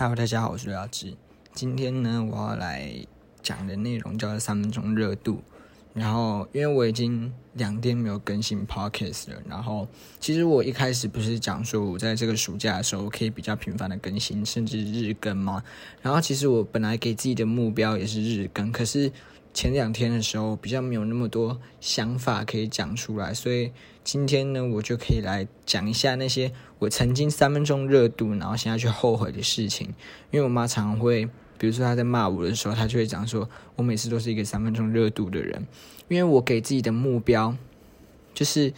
Hello，大家好，我是刘耀志。今天呢，我要来讲的内容叫做三分钟热度。然后，因为我已经两天没有更新 Podcast 了，然后其实我一开始不是讲说我在这个暑假的时候可以比较频繁的更新，甚至日更吗？然后，其实我本来给自己的目标也是日更，可是。前两天的时候比较没有那么多想法可以讲出来，所以今天呢，我就可以来讲一下那些我曾经三分钟热度，然后现在却后悔的事情。因为我妈常常会，比如说她在骂我的时候，她就会讲说，我每次都是一个三分钟热度的人，因为我给自己的目标就是。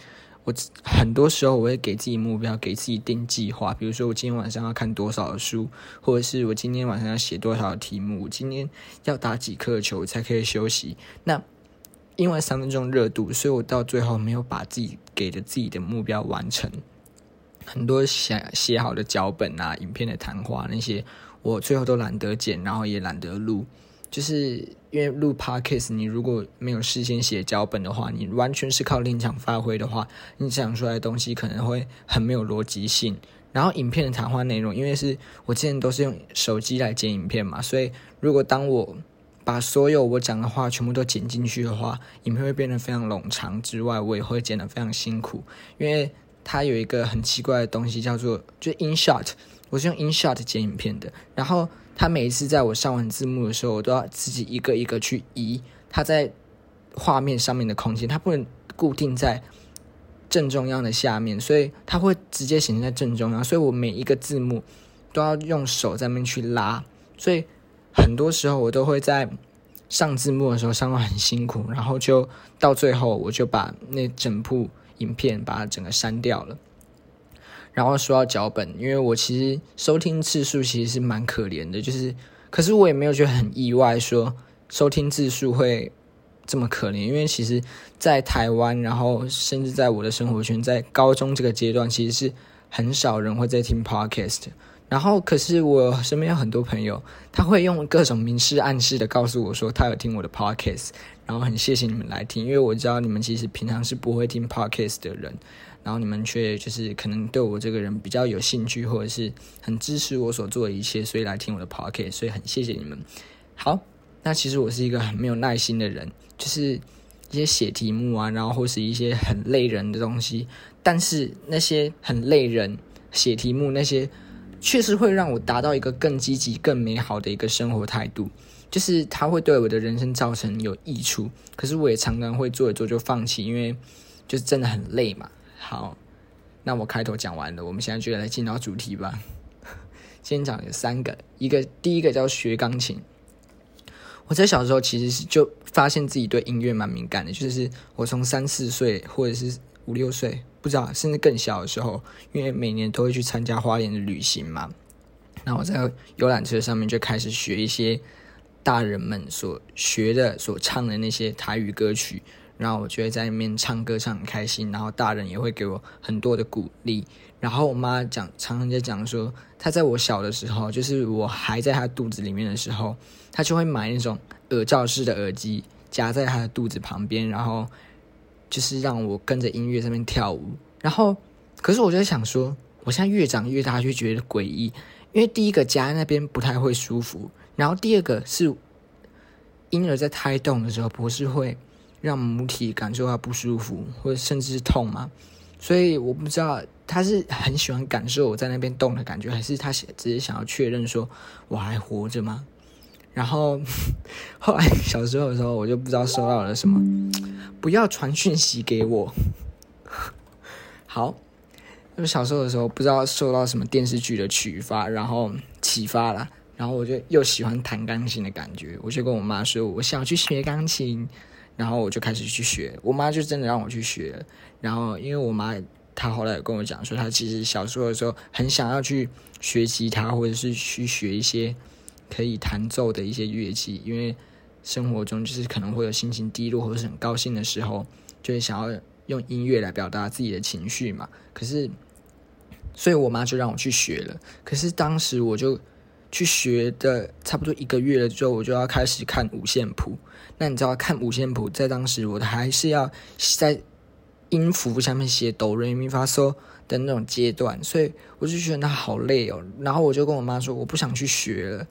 我很多时候我会给自己目标，给自己定计划。比如说，我今天晚上要看多少的书，或者是我今天晚上要写多少题目，今天要打几颗球才可以休息。那因为三分钟热度，所以我到最后没有把自己给的自己的目标完成。很多写写好的脚本啊、影片的谈话那些，我最后都懒得剪，然后也懒得录。就是因为录 podcast，你如果没有事先写脚本的话，你完全是靠临场发挥的话，你讲出来的东西可能会很没有逻辑性。然后影片的谈话内容，因为是我之前都是用手机来剪影片嘛，所以如果当我把所有我讲的话全部都剪进去的话，影片会变得非常冗长。之外，我也会剪得非常辛苦，因为它有一个很奇怪的东西叫做就 in shot，我是用 in shot 剪影片的，然后。他每一次在我上完字幕的时候，我都要自己一个一个去移它在画面上面的空间，它不能固定在正中央的下面，所以它会直接显示在正中央。所以我每一个字幕都要用手在那边去拉，所以很多时候我都会在上字幕的时候上到很辛苦，然后就到最后我就把那整部影片把它整个删掉了。然后说到脚本，因为我其实收听次数其实是蛮可怜的，就是，可是我也没有觉得很意外，说收听次数会这么可怜，因为其实，在台湾，然后甚至在我的生活圈，在高中这个阶段，其实是很少人会在听 podcast。然后，可是我身边有很多朋友，他会用各种明示暗示的告诉我说，他有听我的 podcast，然后很谢谢你们来听，因为我知道你们其实平常是不会听 podcast 的人。然后你们却就是可能对我这个人比较有兴趣，或者是很支持我所做的一切，所以来听我的 p o c k e t 所以很谢谢你们。好，那其实我是一个很没有耐心的人，就是一些写题目啊，然后或是一些很累人的东西，但是那些很累人写题目那些，确实会让我达到一个更积极、更美好的一个生活态度，就是它会对我的人生造成有益处。可是我也常常会做一做就放弃，因为就是真的很累嘛。好，那我开头讲完了，我们现在就来进到主题吧。先讲有三个，一个第一个叫学钢琴。我在小时候其实是就发现自己对音乐蛮敏感的，就是我从三四岁或者是五六岁，不知道甚至更小的时候，因为每年都会去参加花莲的旅行嘛，那我在游览车上面就开始学一些大人们所学的、所唱的那些台语歌曲。然后我就会在那边唱歌唱很开心，然后大人也会给我很多的鼓励。然后我妈讲，常常在讲说，她在我小的时候，就是我还在她肚子里面的时候，她就会买那种耳罩式的耳机夹在她的肚子旁边，然后就是让我跟着音乐在那边跳舞。然后，可是我就想说，我现在越长越大，就觉得诡异，因为第一个夹在那边不太会舒服，然后第二个是婴儿在胎动的时候不是会。让母体感受到不舒服，或者甚至是痛吗？所以我不知道他是很喜欢感受我在那边动的感觉，还是他只是想要确认说我还活着吗？然后 后来小时候的时候，我就不知道收到了什么，不要传讯息给我。好，我小时候的时候不知道受到什么电视剧的启发，然后启发了，然后我就又喜欢弹钢琴的感觉，我就跟我妈说，我想去学钢琴。然后我就开始去学，我妈就真的让我去学。然后因为我妈她后来跟我讲说，她其实小时候的时候很想要去学吉他，或者是去学一些可以弹奏的一些乐器，因为生活中就是可能会有心情低落或者是很高兴的时候，就是想要用音乐来表达自己的情绪嘛。可是，所以我妈就让我去学了。可是当时我就。去学的差不多一个月了之后，我就要开始看五线谱。那你知道看五线谱，在当时我还是要在音符下面写哆、来、咪、发、嗦，的那种阶段，所以我就觉得那好累哦。然后我就跟我妈说，我不想去学了。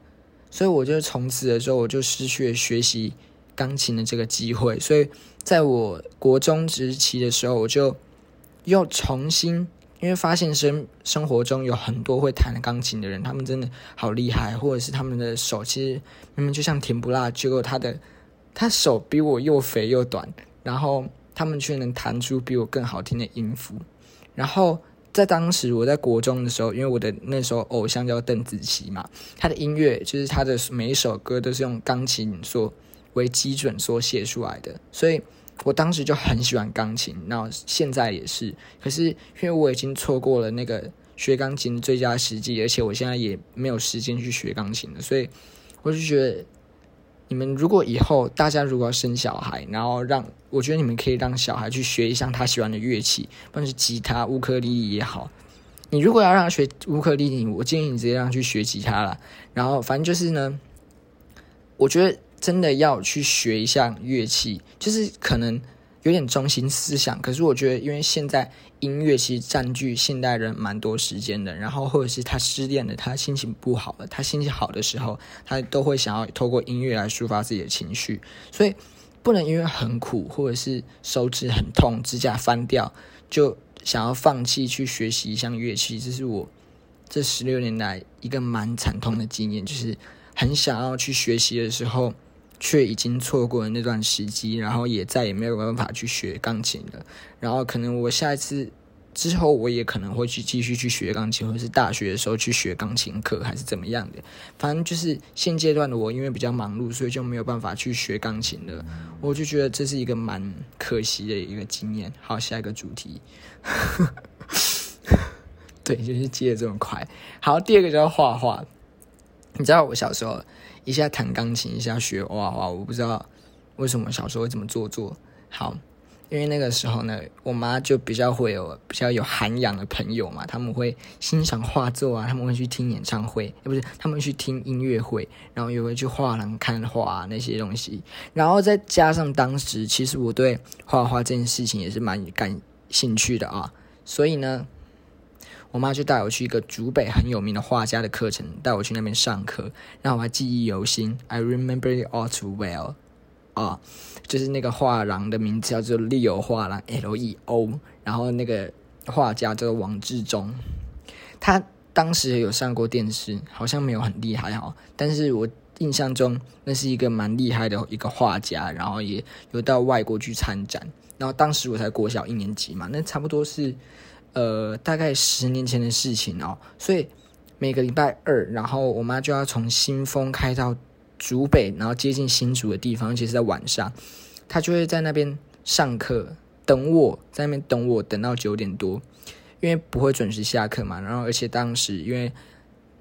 所以我就从此的时候，我就失去了学习钢琴的这个机会。所以在我国中时期的时候，我就又重新，因为发现生生活中有很多会弹钢琴的人，他们真的好厉害，或者是他们的手其实明明就像甜不辣，结果他的他手比我又肥又短，然后他们却能弹出比我更好听的音符，然后。在当时我在国中的时候，因为我的那时候偶像叫邓紫棋嘛，她的音乐就是她的每一首歌都是用钢琴所为基准所写出来的，所以我当时就很喜欢钢琴，那现在也是。可是因为我已经错过了那个学钢琴最佳时机，而且我现在也没有时间去学钢琴了，所以我就觉得。你们如果以后大家如果要生小孩，然后让我觉得你们可以让小孩去学一项他喜欢的乐器，不管是吉他、乌克丽丽也好。你如果要让他学乌克丽丽，我建议你直接让他去学吉他了。然后反正就是呢，我觉得真的要去学一项乐器，就是可能。有点中心思想，可是我觉得，因为现在音乐其实占据现代人蛮多时间的，然后或者是他失恋了，他心情不好了，他心情好的时候，他都会想要透过音乐来抒发自己的情绪，所以不能因为很苦或者是手指很痛、指甲翻掉，就想要放弃去学习一项乐器。这是我这十六年来一个蛮惨痛的经验，就是很想要去学习的时候。却已经错过了那段时机，然后也再也没有办法去学钢琴了。然后可能我下一次之后，我也可能会去继续去学钢琴，或者是大学的时候去学钢琴课，还是怎么样的。反正就是现阶段的我，因为比较忙碌，所以就没有办法去学钢琴了。我就觉得这是一个蛮可惜的一个经验。好，下一个主题，对，就是接的这么快。好，第二个叫画画。你知道我小时候。一下弹钢琴，一下学画画，我不知道为什么小时候会这么做作。好，因为那个时候呢，我妈就比较会有比较有涵养的朋友嘛，他们会欣赏画作啊，他们会去听演唱会，不是他们去听音乐会，然后也会去画廊看画那些东西。然后再加上当时其实我对画画这件事情也是蛮感兴趣的啊，所以呢。我妈就带我去一个竹北很有名的画家的课程，带我去那边上课，让我还记忆犹新。I remember it all too well。啊，就是那个画廊的名字叫做 Leo 画廊 L E O，然后那个画家叫做王志忠，他当时有上过电视，好像没有很厉害哈，但是我印象中那是一个蛮厉害的一个画家，然后也有到外国去参展，然后当时我才国小一年级嘛，那差不多是。呃，大概十年前的事情哦，所以每个礼拜二，然后我妈就要从新丰开到竹北，然后接近新竹的地方，而且是在晚上，她就会在那边上课，等我在那边等我，等到九点多，因为不会准时下课嘛。然后，而且当时因为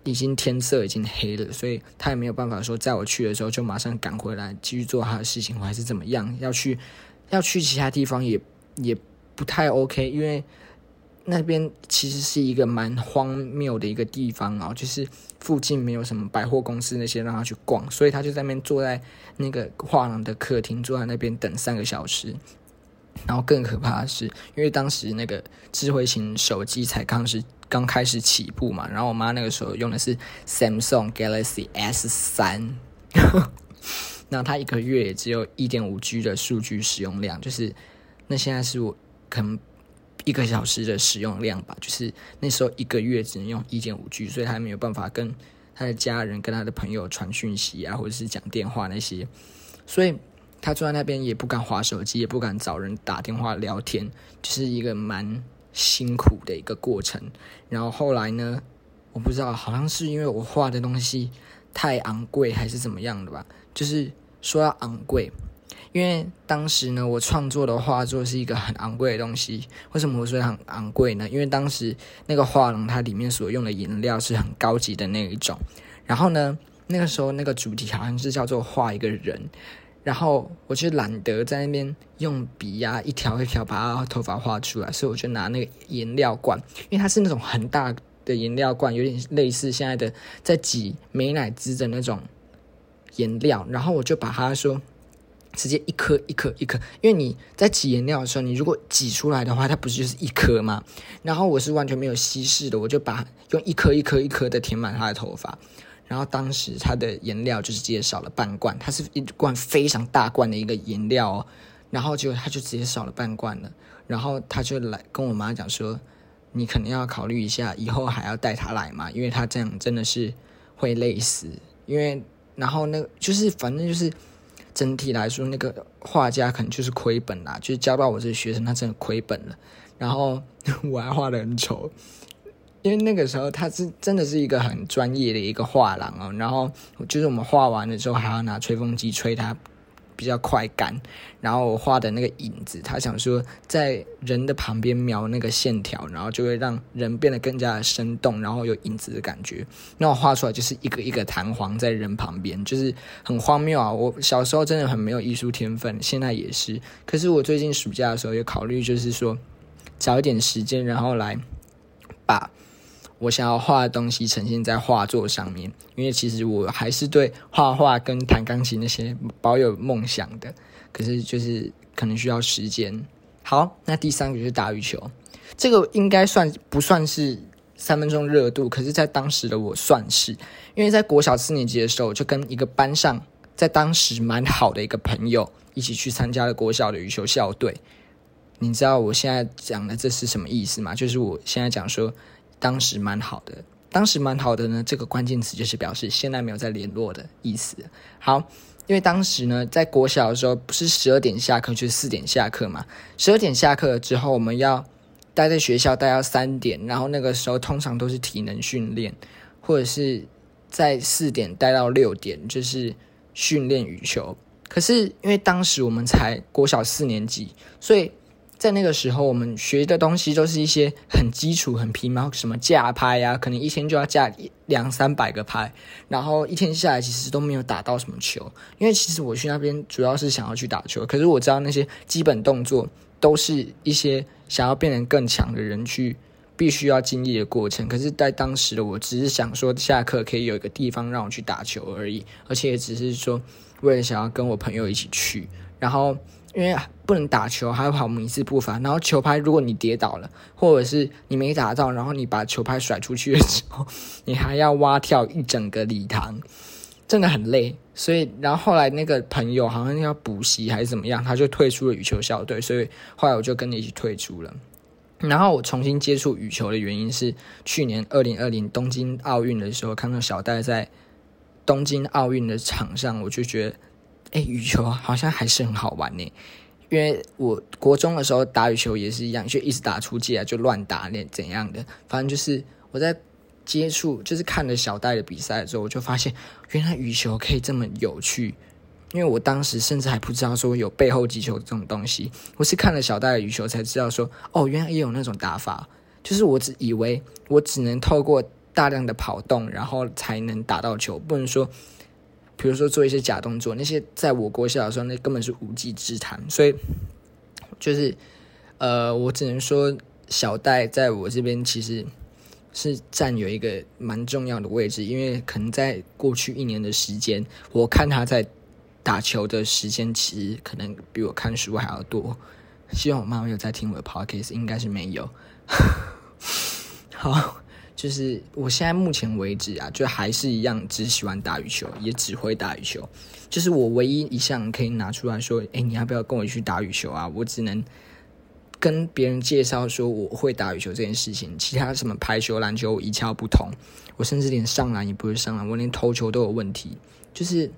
已经天色已经黑了，所以她也没有办法说在我去的时候就马上赶回来继续做她的事情，或还是怎么样，要去要去其他地方也也不太 OK，因为。那边其实是一个蛮荒谬的一个地方哦，就是附近没有什么百货公司那些让他去逛，所以他就在那边坐在那个画廊的客厅，坐在那边等三个小时。然后更可怕的是，因为当时那个智慧型手机才刚是刚开始起步嘛，然后我妈那个时候用的是 Samsung Galaxy S 三，那它一个月也只有一点五 G 的数据使用量，就是那现在是我可能。一个小时的使用量吧，就是那时候一个月只能用一点五 G，所以他没有办法跟他的家人、跟他的朋友传讯息啊，或者是讲电话那些，所以他坐在那边也不敢划手机，也不敢找人打电话聊天，就是一个蛮辛苦的一个过程。然后后来呢，我不知道，好像是因为我画的东西太昂贵，还是怎么样的吧，就是说要昂贵。因为当时呢，我创作的画作是一个很昂贵的东西。为什么我说很昂贵呢？因为当时那个画廊它里面所用的颜料是很高级的那一种。然后呢，那个时候那个主题好像是叫做画一个人。然后我就懒得在那边用笔呀一条一条把他头发画出来，所以我就拿那个颜料罐，因为它是那种很大的颜料罐，有点类似现在的在挤美乃滋的那种颜料。然后我就把它说。直接一颗一颗一颗，因为你在挤颜料的时候，你如果挤出来的话，它不是就是一颗吗？然后我是完全没有稀释的，我就把用一颗一颗一颗的填满他的头发。然后当时他的颜料就是直接少了半罐，它是一罐非常大罐的一个颜料哦。然后就他就直接少了半罐了。然后他就来跟我妈讲说：“你可能要考虑一下，以后还要带他来嘛，因为他这样真的是会累死。因为然后那就是反正就是。”整体来说，那个画家可能就是亏本啦，就是教到我这个学生，他真的亏本了。然后 我还画的很丑，因为那个时候他是真的是一个很专业的一个画廊哦。然后就是我们画完了之后，还要拿吹风机吹它。比较快干，然后我画的那个影子，他想说在人的旁边描那个线条，然后就会让人变得更加的生动，然后有影子的感觉。那我画出来就是一个一个弹簧在人旁边，就是很荒谬啊！我小时候真的很没有艺术天分，现在也是。可是我最近暑假的时候也考虑，就是说找一点时间，然后来把。我想要画的东西呈现在画作上面，因为其实我还是对画画跟弹钢琴那些保有梦想的，可是就是可能需要时间。好，那第三个就是打羽球，这个应该算不算是三分钟热度？可是，在当时的我算是，因为在国小四年级的时候，就跟一个班上在当时蛮好的一个朋友一起去参加了国小的羽球校队。你知道我现在讲的这是什么意思吗？就是我现在讲说。当时蛮好的，当时蛮好的呢。这个关键词就是表示现在没有再联络的意思。好，因为当时呢，在国小的时候不是十二点下课就是四点下课嘛。十二点下课之后，我们要待在学校待到三点，然后那个时候通常都是体能训练，或者是在四点待到六点，就是训练羽球。可是因为当时我们才国小四年级，所以。在那个时候，我们学的东西都是一些很基础、很皮毛，什么架拍呀，可能一天就要架两三百个拍，然后一天下来其实都没有打到什么球。因为其实我去那边主要是想要去打球，可是我知道那些基本动作都是一些想要变得更强的人去必须要经历的过程。可是，在当时的我只是想说，下课可以有一个地方让我去打球而已，而且也只是说为了想要跟我朋友一起去，然后。因为不能打球，还要跑迷字步伐。然后球拍，如果你跌倒了，或者是你没打到，然后你把球拍甩出去的时候，你还要蛙跳一整个礼堂，真的很累。所以，然后后来那个朋友好像要补习还是怎么样，他就退出了羽球校队。所以后来我就跟你一起退出了。然后我重新接触羽球的原因是去年二零二零东京奥运的时候，看到小戴在东京奥运的场上，我就觉得。哎，羽球好像还是很好玩呢，因为我国中的时候打羽球也是一样，就一直打出界啊，就乱打那怎样的，反正就是我在接触，就是看了小戴的比赛之后，我就发现原来羽球可以这么有趣。因为我当时甚至还不知道说有背后击球这种东西，我是看了小戴的羽球才知道说，哦，原来也有那种打法。就是我只以为我只能透过大量的跑动，然后才能打到球，不能说。比如说做一些假动作，那些在我国小的时候，那根本是无稽之谈。所以，就是，呃，我只能说，小戴在我这边其实是占有一个蛮重要的位置，因为可能在过去一年的时间，我看他在打球的时间，其实可能比我看书还要多。希望我妈没有在听我的 podcast，应该是没有。好。就是我现在目前为止啊，就还是一样只喜欢打羽球，也只会打羽球。就是我唯一一项可以拿出来说，哎，你要不要跟我去打羽球啊？我只能跟别人介绍说我会打羽球这件事情，其他什么排球、篮球一窍不通。我甚至连上篮也不会上篮，我连投球都有问题。就是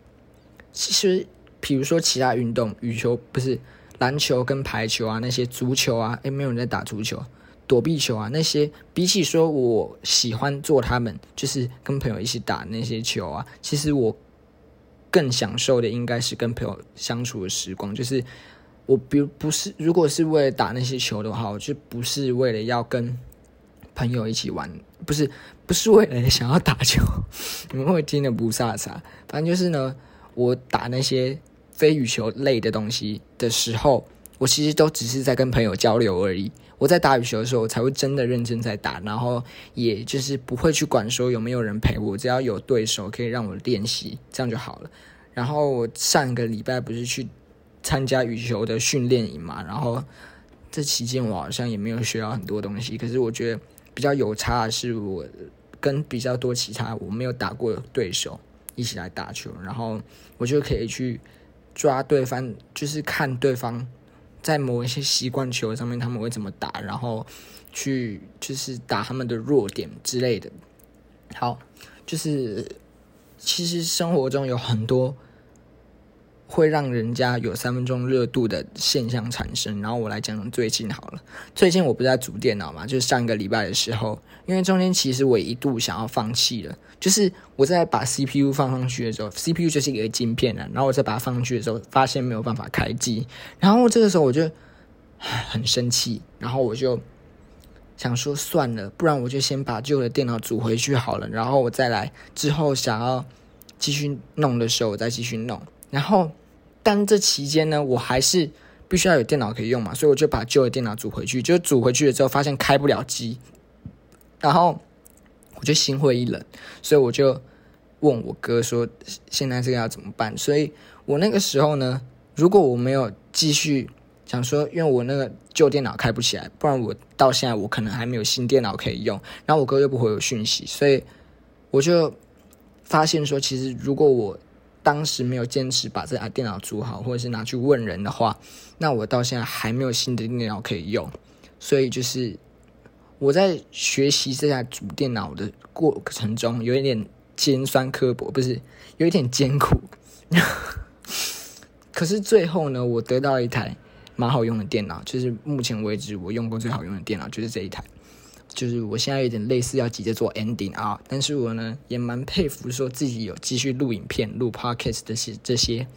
其实，比如说其他运动，羽球不是篮球跟排球啊，那些足球啊，诶，没有人在打足球。躲避球啊，那些比起说我喜欢做他们，就是跟朋友一起打那些球啊，其实我更享受的应该是跟朋友相处的时光。就是我，比如不是，如果是为了打那些球的话，我就不是为了要跟朋友一起玩，不是，不是为了想要打球。你们会听得不飒飒？反正就是呢，我打那些非羽球类的东西的时候，我其实都只是在跟朋友交流而已。我在打羽球的时候，才会真的认真在打，然后也就是不会去管说有没有人陪我，只要有对手可以让我练习，这样就好了。然后我上个礼拜不是去参加羽球的训练营嘛，然后这期间我好像也没有学到很多东西。可是我觉得比较有差的是，我跟比较多其他我没有打过对手一起来打球，然后我就可以去抓对方，就是看对方在某一些习惯球上面他们会怎么打，然后去就是打他们的弱点之类的。好，就是其实生活中有很多。会让人家有三分钟热度的现象产生。然后我来讲讲最近好了。最近我不是在组电脑嘛，就是上个礼拜的时候，因为中间其实我一度想要放弃了。就是我在把 CPU 放上去的时候，CPU 就是一个晶片啊，然后我再把它放上去的时候，发现没有办法开机。然后这个时候我就很生气，然后我就想说算了，不然我就先把旧的电脑组回去好了。然后我再来之后想要继续弄的时候，我再继续弄。然后。但这期间呢，我还是必须要有电脑可以用嘛，所以我就把旧的电脑组回去。就组回去了之后，发现开不了机，然后我就心灰意冷，所以我就问我哥说：“现在这个要怎么办？”所以我那个时候呢，如果我没有继续想说，因为我那个旧电脑开不起来，不然我到现在我可能还没有新电脑可以用。然后我哥又不回我讯息，所以我就发现说，其实如果我当时没有坚持把这台电脑组好，或者是拿去问人的话，那我到现在还没有新的电脑可以用。所以就是我在学习这台主电脑的过程中，有一点尖酸刻薄，不是有一点艰苦。可是最后呢，我得到一台蛮好用的电脑，就是目前为止我用过最好用的电脑，就是这一台。就是我现在有点类似要急着做 ending 啊，但是我呢也蛮佩服说自己有继续录影片、录 podcast 这些这些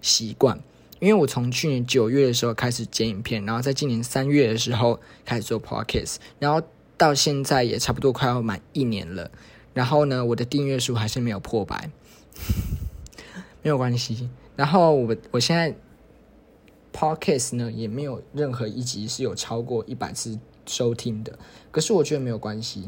习惯，因为我从去年九月的时候开始剪影片，然后在今年三月的时候开始做 podcast，然后到现在也差不多快要满一年了，然后呢我的订阅数还是没有破百，没有关系，然后我我现在 podcast 呢也没有任何一集是有超过一百次。收听的，可是我觉得没有关系，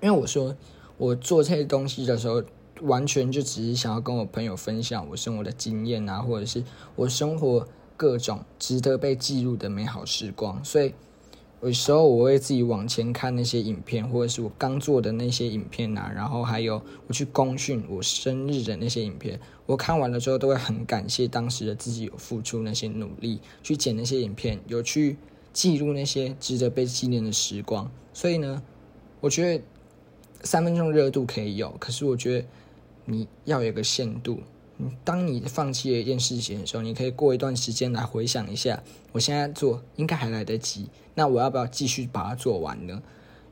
因为我说我做这些东西的时候，完全就只是想要跟我朋友分享我生活的经验啊，或者是我生活各种值得被记录的美好时光。所以有时候我会自己往前看那些影片，或者是我刚做的那些影片啊，然后还有我去公训我生日的那些影片，我看完了之后都会很感谢当时的自己有付出那些努力去剪那些影片，有去。记录那些值得被纪念的时光，所以呢，我觉得三分钟热度可以有，可是我觉得你要有个限度。当你放弃了一件事情的时候，你可以过一段时间来回想一下，我现在做应该还来得及，那我要不要继续把它做完呢？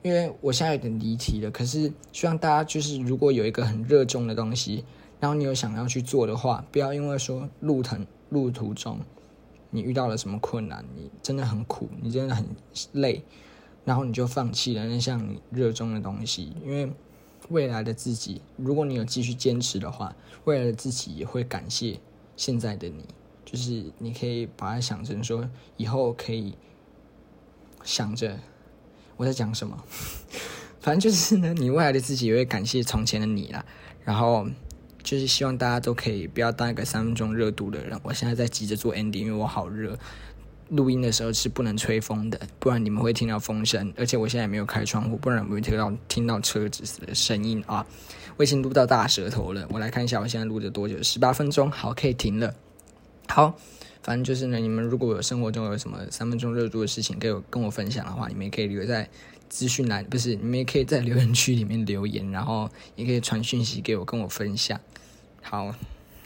因为我现在有点离题了，可是希望大家就是如果有一个很热衷的东西，然后你有想要去做的话，不要因为说路程路途中。你遇到了什么困难？你真的很苦，你真的很累，然后你就放弃了那项你热衷的东西。因为未来的自己，如果你有继续坚持的话，未来的自己也会感谢现在的你。就是你可以把它想成说，以后可以想着我在讲什么，反正就是呢，你未来的自己也会感谢从前的你啦。然后。就是希望大家都可以不要当一个三分钟热度的人。我现在在急着做 ending，因为我好热。录音的时候是不能吹风的，不然你们会听到风声。而且我现在也没有开窗户，不然我会听到听到车子的声音啊。我已经录到大舌头了，我来看一下我现在录的多久，十八分钟，好，可以停了。好，反正就是呢，你们如果有生活中有什么三分钟热度的事情，给我跟我分享的话，你们也可以留在。资讯栏不是，你们也可以在留言区里面留言，然后也可以传讯息给我，跟我分享。好，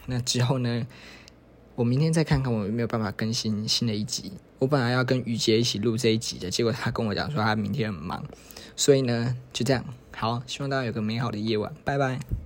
那之后呢，我明天再看看我有没有办法更新新的一集。我本来要跟雨杰一起录这一集的，结果他跟我讲说他明天很忙，所以呢，就这样。好，希望大家有个美好的夜晚，拜拜。